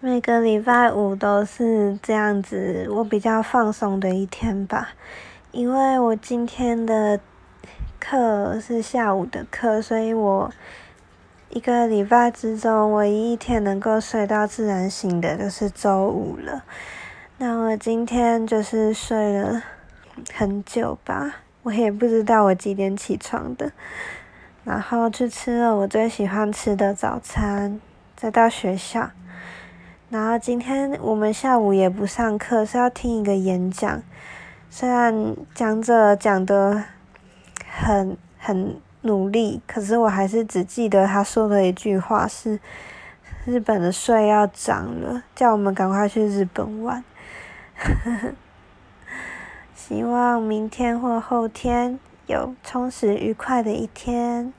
每个礼拜五都是这样子，我比较放松的一天吧。因为我今天的课是下午的课，所以我一个礼拜之中唯一一天能够睡到自然醒的，就是周五了。那我今天就是睡了很久吧，我也不知道我几点起床的。然后去吃了我最喜欢吃的早餐，再到学校。然后今天我们下午也不上课，是要听一个演讲。虽然讲者讲的很很努力，可是我还是只记得他说的一句话是：日本的税要涨了，叫我们赶快去日本玩。希望明天或后天有充实愉快的一天。